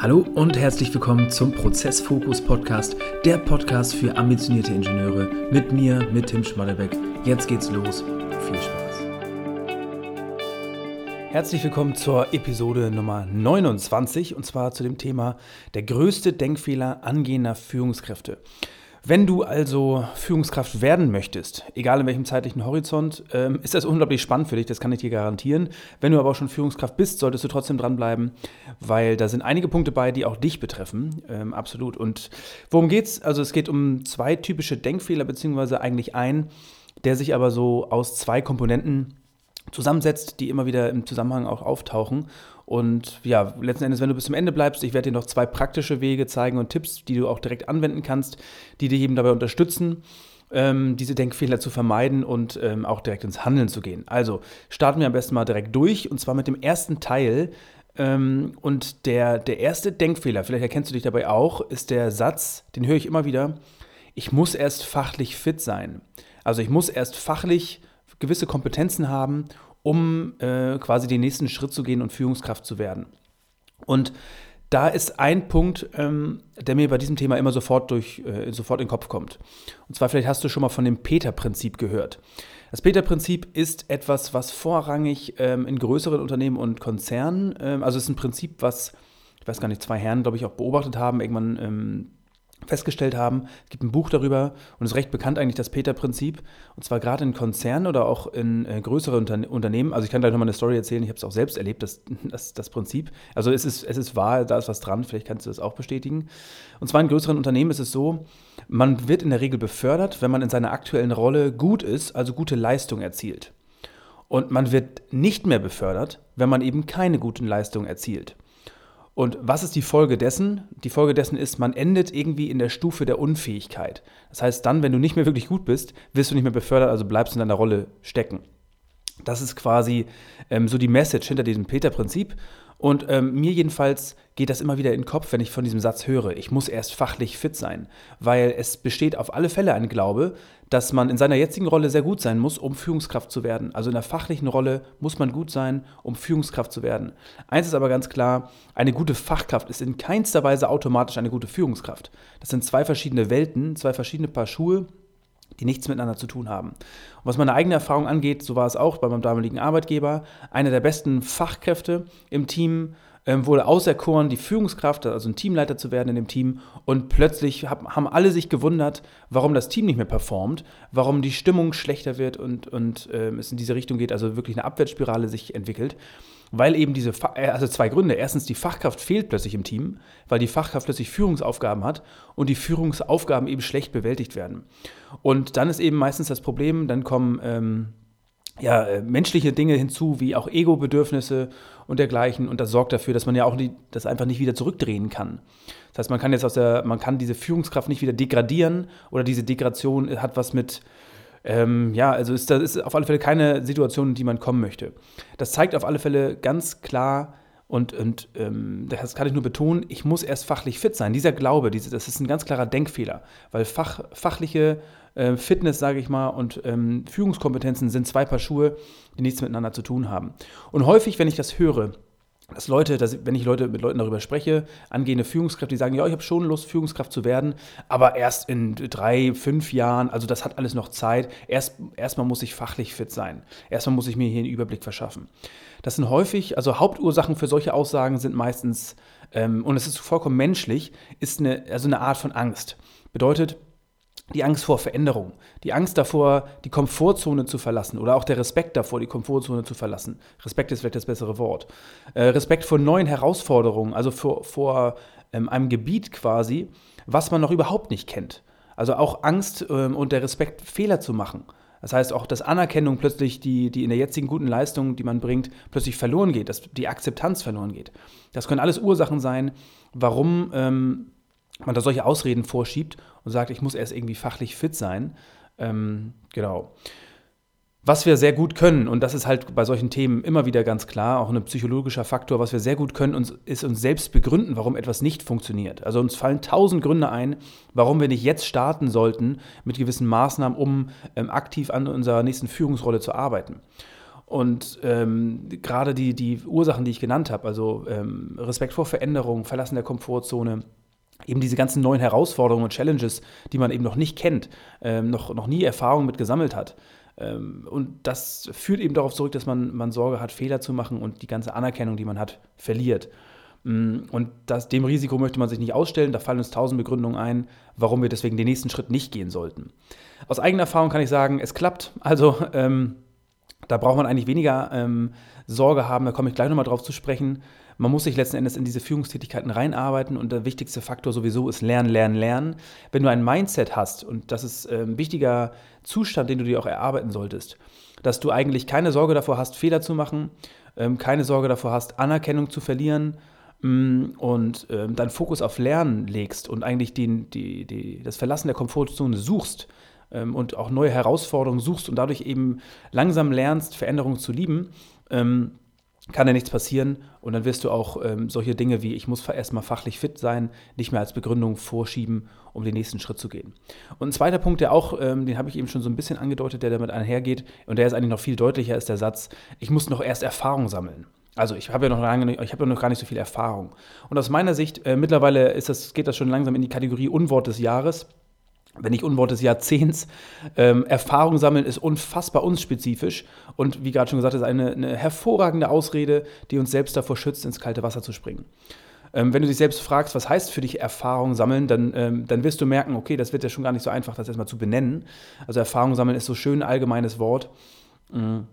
Hallo und herzlich willkommen zum Prozessfokus Podcast, der Podcast für ambitionierte Ingenieure mit mir, mit Tim Schmallebeck. Jetzt geht's los. Viel Spaß. Herzlich willkommen zur Episode Nummer 29 und zwar zu dem Thema der größte Denkfehler angehender Führungskräfte. Wenn du also Führungskraft werden möchtest, egal in welchem zeitlichen Horizont, ähm, ist das unglaublich spannend für dich, das kann ich dir garantieren. Wenn du aber auch schon Führungskraft bist, solltest du trotzdem dranbleiben, weil da sind einige Punkte bei, die auch dich betreffen. Ähm, absolut. Und worum geht's? Also es geht um zwei typische Denkfehler, beziehungsweise eigentlich ein, der sich aber so aus zwei Komponenten zusammensetzt, die immer wieder im Zusammenhang auch auftauchen. Und ja, letzten Endes, wenn du bis zum Ende bleibst, ich werde dir noch zwei praktische Wege zeigen und Tipps, die du auch direkt anwenden kannst, die dich eben dabei unterstützen, ähm, diese Denkfehler zu vermeiden und ähm, auch direkt ins Handeln zu gehen. Also starten wir am besten mal direkt durch und zwar mit dem ersten Teil. Ähm, und der, der erste Denkfehler, vielleicht erkennst du dich dabei auch, ist der Satz, den höre ich immer wieder, ich muss erst fachlich fit sein. Also ich muss erst fachlich gewisse Kompetenzen haben, um äh, quasi den nächsten Schritt zu gehen und Führungskraft zu werden. Und da ist ein Punkt, ähm, der mir bei diesem Thema immer sofort, durch, äh, sofort in den Kopf kommt. Und zwar, vielleicht hast du schon mal von dem Peter-Prinzip gehört. Das Peter-Prinzip ist etwas, was vorrangig ähm, in größeren Unternehmen und Konzernen, ähm, also es ist ein Prinzip, was, ich weiß gar nicht, zwei Herren, glaube ich, auch beobachtet haben, irgendwann ähm, festgestellt haben. Es gibt ein Buch darüber und es ist recht bekannt eigentlich das Peter-Prinzip. Und zwar gerade in Konzernen oder auch in äh, größeren Unter Unternehmen. Also ich kann gleich nochmal eine Story erzählen, ich habe es auch selbst erlebt, das, das, das Prinzip. Also es ist, es ist wahr, da ist was dran, vielleicht kannst du das auch bestätigen. Und zwar in größeren Unternehmen ist es so, man wird in der Regel befördert, wenn man in seiner aktuellen Rolle gut ist, also gute Leistung erzielt. Und man wird nicht mehr befördert, wenn man eben keine guten Leistungen erzielt. Und was ist die Folge dessen? Die Folge dessen ist, man endet irgendwie in der Stufe der Unfähigkeit. Das heißt, dann, wenn du nicht mehr wirklich gut bist, wirst du nicht mehr befördert, also bleibst du in deiner Rolle stecken. Das ist quasi ähm, so die Message hinter diesem Peter-Prinzip. Und ähm, mir jedenfalls geht das immer wieder in den Kopf, wenn ich von diesem Satz höre. Ich muss erst fachlich fit sein, weil es besteht auf alle Fälle ein Glaube, dass man in seiner jetzigen Rolle sehr gut sein muss, um Führungskraft zu werden. Also in der fachlichen Rolle muss man gut sein, um Führungskraft zu werden. Eins ist aber ganz klar, eine gute Fachkraft ist in keinster Weise automatisch eine gute Führungskraft. Das sind zwei verschiedene Welten, zwei verschiedene Paar Schuhe, die nichts miteinander zu tun haben. Und was meine eigene Erfahrung angeht, so war es auch bei meinem damaligen Arbeitgeber, einer der besten Fachkräfte im Team ähm, wurde auserkoren, die Führungskraft, also ein Teamleiter zu werden in dem Team. Und plötzlich hab, haben alle sich gewundert, warum das Team nicht mehr performt, warum die Stimmung schlechter wird und, und ähm, es in diese Richtung geht, also wirklich eine Abwärtsspirale sich entwickelt weil eben diese, äh, also zwei Gründe. Erstens, die Fachkraft fehlt plötzlich im Team, weil die Fachkraft plötzlich Führungsaufgaben hat und die Führungsaufgaben eben schlecht bewältigt werden. Und dann ist eben meistens das Problem, dann kommen ähm, ja, äh, menschliche Dinge hinzu, wie auch Ego-Bedürfnisse und dergleichen. Und das sorgt dafür, dass man ja auch die, das einfach nicht wieder zurückdrehen kann. Das heißt, man kann jetzt aus der, man kann diese Führungskraft nicht wieder degradieren oder diese Degradation hat was mit ähm, ja, also ist, das ist auf alle Fälle keine Situation, in die man kommen möchte. Das zeigt auf alle Fälle ganz klar, und, und ähm, das kann ich nur betonen, ich muss erst fachlich fit sein. Dieser Glaube, diese, das ist ein ganz klarer Denkfehler, weil Fach, fachliche äh, Fitness, sage ich mal, und ähm, Führungskompetenzen sind zwei Paar Schuhe, die nichts miteinander zu tun haben. Und häufig, wenn ich das höre, dass Leute, dass, wenn ich Leute mit Leuten darüber spreche, angehende Führungskräfte, die sagen, ja, ich habe schon Lust, Führungskraft zu werden, aber erst in drei, fünf Jahren, also das hat alles noch Zeit. Erst, erstmal muss ich fachlich fit sein. Erstmal muss ich mir hier einen Überblick verschaffen. Das sind häufig, also Hauptursachen für solche Aussagen sind meistens, ähm, und es ist vollkommen menschlich, ist eine, also eine Art von Angst. Bedeutet, die Angst vor Veränderung, die Angst davor, die Komfortzone zu verlassen oder auch der Respekt davor, die Komfortzone zu verlassen. Respekt ist vielleicht das bessere Wort. Äh, Respekt vor neuen Herausforderungen, also vor, vor ähm, einem Gebiet quasi, was man noch überhaupt nicht kennt. Also auch Angst ähm, und der Respekt, Fehler zu machen. Das heißt auch, dass Anerkennung plötzlich, die, die in der jetzigen guten Leistung, die man bringt, plötzlich verloren geht, dass die Akzeptanz verloren geht. Das können alles Ursachen sein, warum ähm, man da solche Ausreden vorschiebt und sagt, ich muss erst irgendwie fachlich fit sein. Ähm, genau. Was wir sehr gut können, und das ist halt bei solchen Themen immer wieder ganz klar, auch ein psychologischer Faktor, was wir sehr gut können, ist uns selbst begründen, warum etwas nicht funktioniert. Also uns fallen tausend Gründe ein, warum wir nicht jetzt starten sollten mit gewissen Maßnahmen, um ähm, aktiv an unserer nächsten Führungsrolle zu arbeiten. Und ähm, gerade die, die Ursachen, die ich genannt habe, also ähm, Respekt vor Veränderung, Verlassen der Komfortzone, eben diese ganzen neuen Herausforderungen und Challenges, die man eben noch nicht kennt, ähm, noch, noch nie Erfahrung mit gesammelt hat. Ähm, und das führt eben darauf zurück, dass man, man Sorge hat, Fehler zu machen und die ganze Anerkennung, die man hat, verliert. Mm, und das, dem Risiko möchte man sich nicht ausstellen. Da fallen uns tausend Begründungen ein, warum wir deswegen den nächsten Schritt nicht gehen sollten. Aus eigener Erfahrung kann ich sagen, es klappt. Also ähm, da braucht man eigentlich weniger ähm, Sorge haben. Da komme ich gleich nochmal drauf zu sprechen. Man muss sich letzten Endes in diese Führungstätigkeiten reinarbeiten und der wichtigste Faktor sowieso ist Lernen, Lernen, Lernen. Wenn du ein Mindset hast, und das ist ein wichtiger Zustand, den du dir auch erarbeiten solltest, dass du eigentlich keine Sorge davor hast, Fehler zu machen, ähm, keine Sorge davor hast, Anerkennung zu verlieren mm, und ähm, deinen Fokus auf Lernen legst und eigentlich die, die, die, das Verlassen der Komfortzone suchst ähm, und auch neue Herausforderungen suchst und dadurch eben langsam lernst, Veränderungen zu lieben, ähm, kann ja nichts passieren und dann wirst du auch ähm, solche Dinge wie ich muss erstmal fachlich fit sein, nicht mehr als Begründung vorschieben, um den nächsten Schritt zu gehen. Und ein zweiter Punkt, der auch, ähm, den habe ich eben schon so ein bisschen angedeutet, der damit einhergeht und der ist eigentlich noch viel deutlicher, ist der Satz, ich muss noch erst Erfahrung sammeln. Also ich habe ja noch lange, ich habe ja noch gar nicht so viel Erfahrung. Und aus meiner Sicht, äh, mittlerweile ist das, geht das schon langsam in die Kategorie Unwort des Jahres wenn nicht Unwort des Jahrzehnts. Ähm, Erfahrung sammeln ist unfassbar unspezifisch und wie gerade schon gesagt, ist eine, eine hervorragende Ausrede, die uns selbst davor schützt, ins kalte Wasser zu springen. Ähm, wenn du dich selbst fragst, was heißt für dich Erfahrung sammeln, dann, ähm, dann wirst du merken, okay, das wird ja schon gar nicht so einfach, das erstmal zu benennen. Also Erfahrung sammeln ist so schön ein allgemeines Wort. Mhm.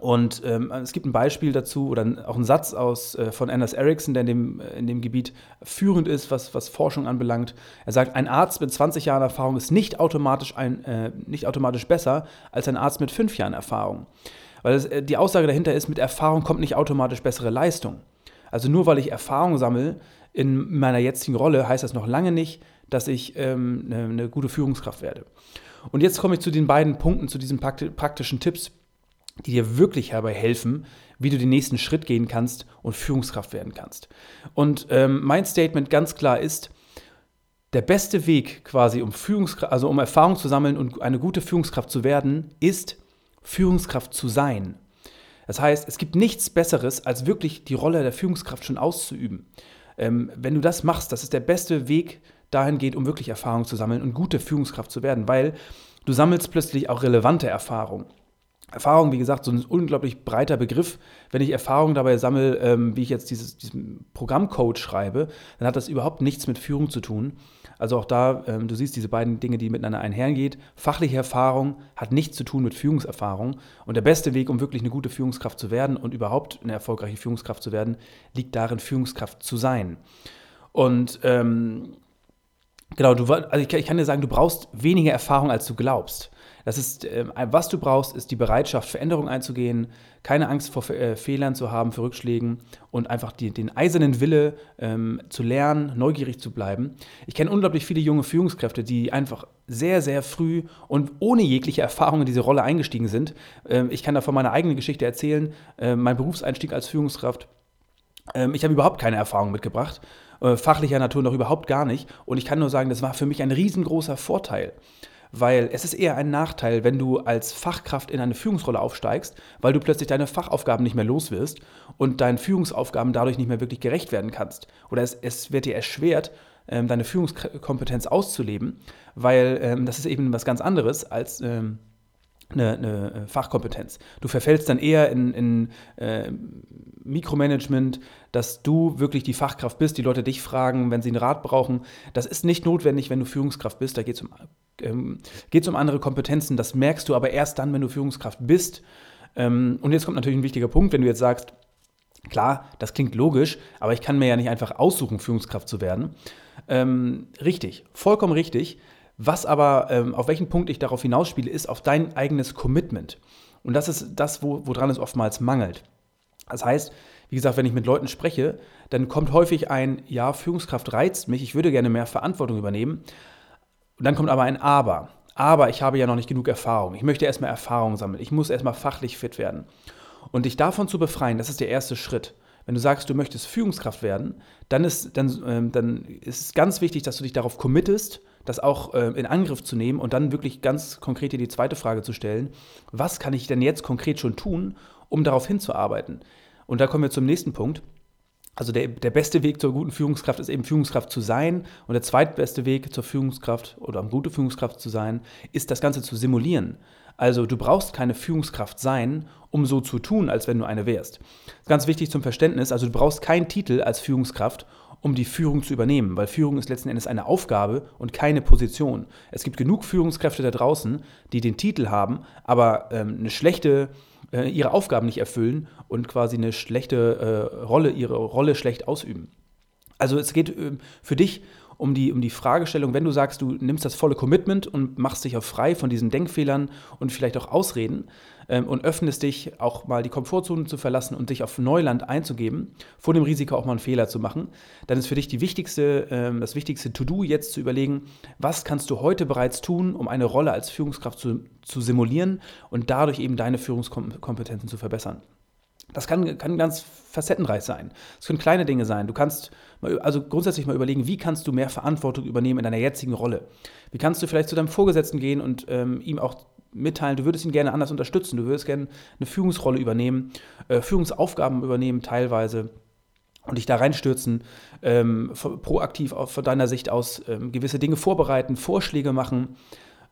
Und ähm, es gibt ein Beispiel dazu oder auch einen Satz aus, äh, von Anders Ericsson, der in dem, in dem Gebiet führend ist, was, was Forschung anbelangt. Er sagt, ein Arzt mit 20 Jahren Erfahrung ist nicht automatisch, ein, äh, nicht automatisch besser als ein Arzt mit 5 Jahren Erfahrung. Weil es, äh, die Aussage dahinter ist, mit Erfahrung kommt nicht automatisch bessere Leistung. Also nur weil ich Erfahrung sammle in meiner jetzigen Rolle, heißt das noch lange nicht, dass ich ähm, eine, eine gute Führungskraft werde. Und jetzt komme ich zu den beiden Punkten, zu diesen praktischen Tipps, die dir wirklich dabei helfen, wie du den nächsten Schritt gehen kannst und Führungskraft werden kannst. Und ähm, mein Statement ganz klar ist, der beste Weg quasi, um Führungskraft, also um Erfahrung zu sammeln und eine gute Führungskraft zu werden, ist Führungskraft zu sein. Das heißt, es gibt nichts Besseres, als wirklich die Rolle der Führungskraft schon auszuüben. Ähm, wenn du das machst, das ist der beste Weg dahingehend, um wirklich Erfahrung zu sammeln und gute Führungskraft zu werden, weil du sammelst plötzlich auch relevante Erfahrung. Erfahrung, wie gesagt, so ein unglaublich breiter Begriff. Wenn ich Erfahrung dabei sammle, ähm, wie ich jetzt dieses, diesen Programmcode schreibe, dann hat das überhaupt nichts mit Führung zu tun. Also auch da, ähm, du siehst diese beiden Dinge, die miteinander einhergehen. Fachliche Erfahrung hat nichts zu tun mit Führungserfahrung. Und der beste Weg, um wirklich eine gute Führungskraft zu werden und überhaupt eine erfolgreiche Führungskraft zu werden, liegt darin, Führungskraft zu sein. Und ähm, genau, du, also ich, ich kann dir sagen, du brauchst weniger Erfahrung, als du glaubst. Das ist, äh, was du brauchst, ist die Bereitschaft, Veränderungen einzugehen, keine Angst vor äh, Fehlern zu haben, für Rückschlägen und einfach die, den eisernen Wille ähm, zu lernen, neugierig zu bleiben. Ich kenne unglaublich viele junge Führungskräfte, die einfach sehr, sehr früh und ohne jegliche Erfahrung in diese Rolle eingestiegen sind. Ähm, ich kann da von meiner eigenen Geschichte erzählen, äh, mein Berufseinstieg als Führungskraft. Ähm, ich habe überhaupt keine Erfahrung mitgebracht äh, fachlicher Natur noch überhaupt gar nicht. Und ich kann nur sagen, das war für mich ein riesengroßer Vorteil weil es ist eher ein Nachteil, wenn du als Fachkraft in eine Führungsrolle aufsteigst, weil du plötzlich deine Fachaufgaben nicht mehr los wirst und deinen Führungsaufgaben dadurch nicht mehr wirklich gerecht werden kannst. Oder es, es wird dir erschwert, ähm, deine Führungskompetenz auszuleben, weil ähm, das ist eben was ganz anderes als ähm, eine, eine, äh, Fachkompetenz. Du verfällst dann eher in, in äh, Mikromanagement, dass du wirklich die Fachkraft bist, die Leute dich fragen, wenn sie einen Rat brauchen. Das ist nicht notwendig, wenn du Führungskraft bist. Da geht es um, ähm, um andere Kompetenzen. Das merkst du aber erst dann, wenn du Führungskraft bist. Ähm, und jetzt kommt natürlich ein wichtiger Punkt, wenn du jetzt sagst, klar, das klingt logisch, aber ich kann mir ja nicht einfach aussuchen, Führungskraft zu werden. Ähm, richtig, vollkommen richtig. Was aber, ähm, auf welchen Punkt ich darauf hinausspiele, ist auf dein eigenes Commitment. Und das ist das, wo, woran es oftmals mangelt. Das heißt, wie gesagt, wenn ich mit Leuten spreche, dann kommt häufig ein, ja, Führungskraft reizt mich, ich würde gerne mehr Verantwortung übernehmen. Und dann kommt aber ein Aber. Aber ich habe ja noch nicht genug Erfahrung. Ich möchte erstmal Erfahrung sammeln. Ich muss erstmal fachlich fit werden. Und dich davon zu befreien, das ist der erste Schritt. Wenn du sagst, du möchtest Führungskraft werden, dann ist, dann, ähm, dann ist es ganz wichtig, dass du dich darauf committest, das auch äh, in Angriff zu nehmen und dann wirklich ganz konkret dir die zweite Frage zu stellen, was kann ich denn jetzt konkret schon tun, um darauf hinzuarbeiten. Und da kommen wir zum nächsten Punkt. Also der, der beste Weg zur guten Führungskraft ist eben Führungskraft zu sein. Und der zweitbeste Weg zur Führungskraft oder um gute Führungskraft zu sein, ist das Ganze zu simulieren. Also du brauchst keine Führungskraft sein, um so zu tun, als wenn du eine wärst. Ganz wichtig zum Verständnis. Also du brauchst keinen Titel als Führungskraft, um die Führung zu übernehmen, weil Führung ist letzten Endes eine Aufgabe und keine Position. Es gibt genug Führungskräfte da draußen, die den Titel haben, aber ähm, eine schlechte äh, ihre Aufgaben nicht erfüllen und quasi eine schlechte äh, Rolle, ihre Rolle schlecht ausüben. Also es geht äh, für dich um die, um die Fragestellung, wenn du sagst, du nimmst das volle Commitment und machst dich auch frei von diesen Denkfehlern und vielleicht auch Ausreden ähm, und öffnest dich auch mal die Komfortzone zu verlassen und dich auf Neuland einzugeben, vor dem Risiko auch mal einen Fehler zu machen, dann ist für dich die wichtigste, ähm, das wichtigste To-Do jetzt zu überlegen, was kannst du heute bereits tun, um eine Rolle als Führungskraft zu, zu simulieren und dadurch eben deine Führungskompetenzen zu verbessern. Das kann, kann ganz facettenreich sein. Es können kleine Dinge sein. Du kannst mal, also grundsätzlich mal überlegen, wie kannst du mehr Verantwortung übernehmen in deiner jetzigen Rolle? Wie kannst du vielleicht zu deinem Vorgesetzten gehen und ähm, ihm auch mitteilen, du würdest ihn gerne anders unterstützen, du würdest gerne eine Führungsrolle übernehmen, äh, Führungsaufgaben übernehmen teilweise und dich da reinstürzen, ähm, proaktiv von deiner Sicht aus ähm, gewisse Dinge vorbereiten, Vorschläge machen,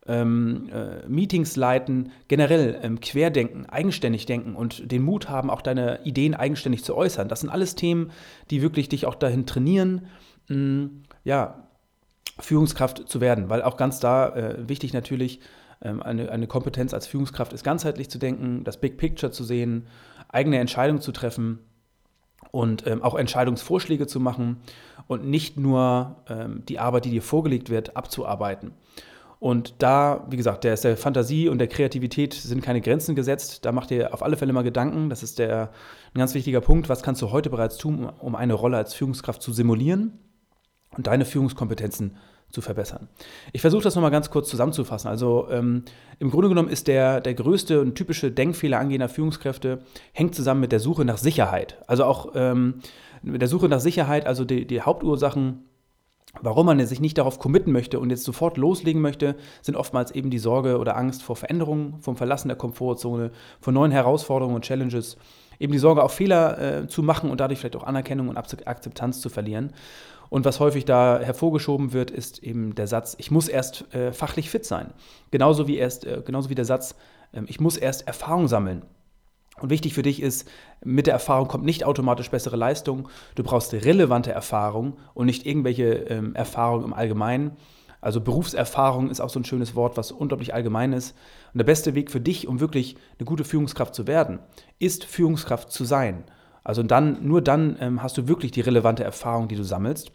ähm, äh, Meetings leiten, generell ähm, querdenken, eigenständig denken und den Mut haben, auch deine Ideen eigenständig zu äußern. Das sind alles Themen, die wirklich dich auch dahin trainieren, mh, mm, ja, Führungskraft zu werden, weil auch ganz da äh, wichtig natürlich, ähm, eine, eine Kompetenz als Führungskraft ist ganzheitlich zu denken, das Big Picture zu sehen, eigene Entscheidungen zu treffen und ähm, auch Entscheidungsvorschläge zu machen und nicht nur ähm, die Arbeit, die dir vorgelegt wird, abzuarbeiten. Und da, wie gesagt, der ist der Fantasie und der Kreativität sind keine Grenzen gesetzt. Da macht ihr auf alle Fälle mal Gedanken. Das ist der, ein ganz wichtiger Punkt. Was kannst du heute bereits tun, um eine Rolle als Führungskraft zu simulieren und deine Führungskompetenzen zu verbessern? Ich versuche das nochmal ganz kurz zusammenzufassen. Also ähm, im Grunde genommen ist der, der größte und typische Denkfehler angehender Führungskräfte hängt zusammen mit der Suche nach Sicherheit. Also auch ähm, mit der Suche nach Sicherheit, also die, die Hauptursachen Warum man sich nicht darauf committen möchte und jetzt sofort loslegen möchte, sind oftmals eben die Sorge oder Angst vor Veränderungen, vom Verlassen der Komfortzone, vor neuen Herausforderungen und Challenges, eben die Sorge, auch Fehler äh, zu machen und dadurch vielleicht auch Anerkennung und Akzeptanz zu verlieren. Und was häufig da hervorgeschoben wird, ist eben der Satz, ich muss erst äh, fachlich fit sein. Genauso wie, erst, äh, genauso wie der Satz, ähm, ich muss erst Erfahrung sammeln. Und wichtig für dich ist, mit der Erfahrung kommt nicht automatisch bessere Leistung. Du brauchst relevante Erfahrung und nicht irgendwelche ähm, Erfahrung im Allgemeinen. Also Berufserfahrung ist auch so ein schönes Wort, was unglaublich allgemein ist. Und der beste Weg für dich, um wirklich eine gute Führungskraft zu werden, ist Führungskraft zu sein. Also dann, nur dann ähm, hast du wirklich die relevante Erfahrung, die du sammelst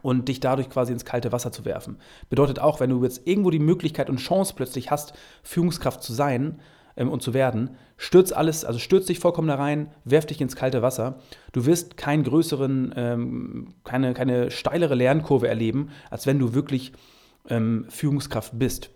und dich dadurch quasi ins kalte Wasser zu werfen. Bedeutet auch, wenn du jetzt irgendwo die Möglichkeit und Chance plötzlich hast, Führungskraft zu sein, ähm, und zu werden, stürz alles, also stürz dich vollkommen da rein, werf dich ins kalte Wasser. Du wirst keinen größeren, ähm, keine, keine steilere Lernkurve erleben, als wenn du wirklich ähm, Führungskraft bist.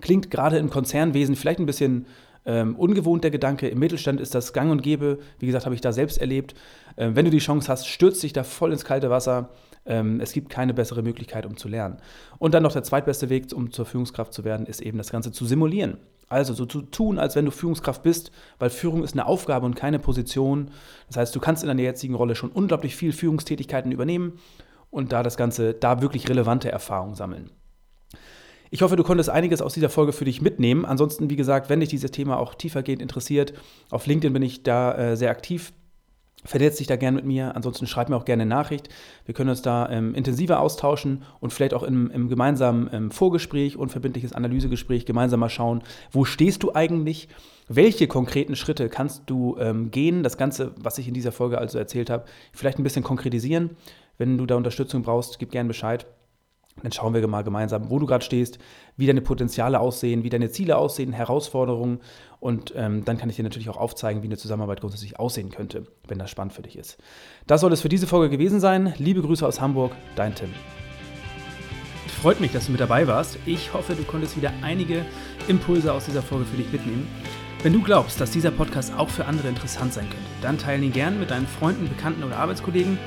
Klingt gerade im Konzernwesen vielleicht ein bisschen ähm, ungewohnt der Gedanke. Im Mittelstand ist das gang und gäbe. Wie gesagt, habe ich da selbst erlebt. Ähm, wenn du die Chance hast, stürz dich da voll ins kalte Wasser. Ähm, es gibt keine bessere Möglichkeit, um zu lernen. Und dann noch der zweitbeste Weg, um zur Führungskraft zu werden, ist eben das Ganze zu simulieren. Also so zu tun, als wenn du Führungskraft bist, weil Führung ist eine Aufgabe und keine Position. Das heißt, du kannst in deiner jetzigen Rolle schon unglaublich viel Führungstätigkeiten übernehmen und da das Ganze, da wirklich relevante Erfahrungen sammeln. Ich hoffe, du konntest einiges aus dieser Folge für dich mitnehmen. Ansonsten, wie gesagt, wenn dich dieses Thema auch tiefergehend interessiert, auf LinkedIn bin ich da äh, sehr aktiv. Vernetzt dich da gerne mit mir. Ansonsten schreib mir auch gerne eine Nachricht. Wir können uns da ähm, intensiver austauschen und vielleicht auch im, im gemeinsamen ähm, Vorgespräch, unverbindliches Analysegespräch gemeinsam mal schauen, wo stehst du eigentlich? Welche konkreten Schritte kannst du ähm, gehen? Das Ganze, was ich in dieser Folge also erzählt habe, vielleicht ein bisschen konkretisieren. Wenn du da Unterstützung brauchst, gib gerne Bescheid. Dann schauen wir mal gemeinsam, wo du gerade stehst, wie deine Potenziale aussehen, wie deine Ziele aussehen, Herausforderungen. Und ähm, dann kann ich dir natürlich auch aufzeigen, wie eine Zusammenarbeit grundsätzlich aussehen könnte, wenn das spannend für dich ist. Das soll es für diese Folge gewesen sein. Liebe Grüße aus Hamburg, dein Tim. Freut mich, dass du mit dabei warst. Ich hoffe, du konntest wieder einige Impulse aus dieser Folge für dich mitnehmen. Wenn du glaubst, dass dieser Podcast auch für andere interessant sein könnte, dann teile ihn gern mit deinen Freunden, Bekannten oder Arbeitskollegen.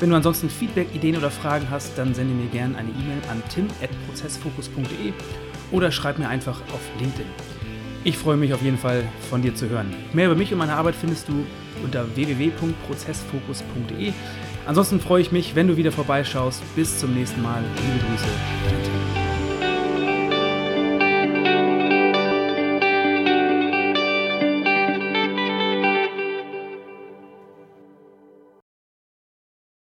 Wenn du ansonsten Feedback, Ideen oder Fragen hast, dann sende mir gerne eine E-Mail an tim.prozessfokus.de oder schreib mir einfach auf LinkedIn. Ich freue mich auf jeden Fall von dir zu hören. Mehr über mich und meine Arbeit findest du unter www.prozessfokus.de. Ansonsten freue ich mich, wenn du wieder vorbeischaust. Bis zum nächsten Mal. Liebe Grüße.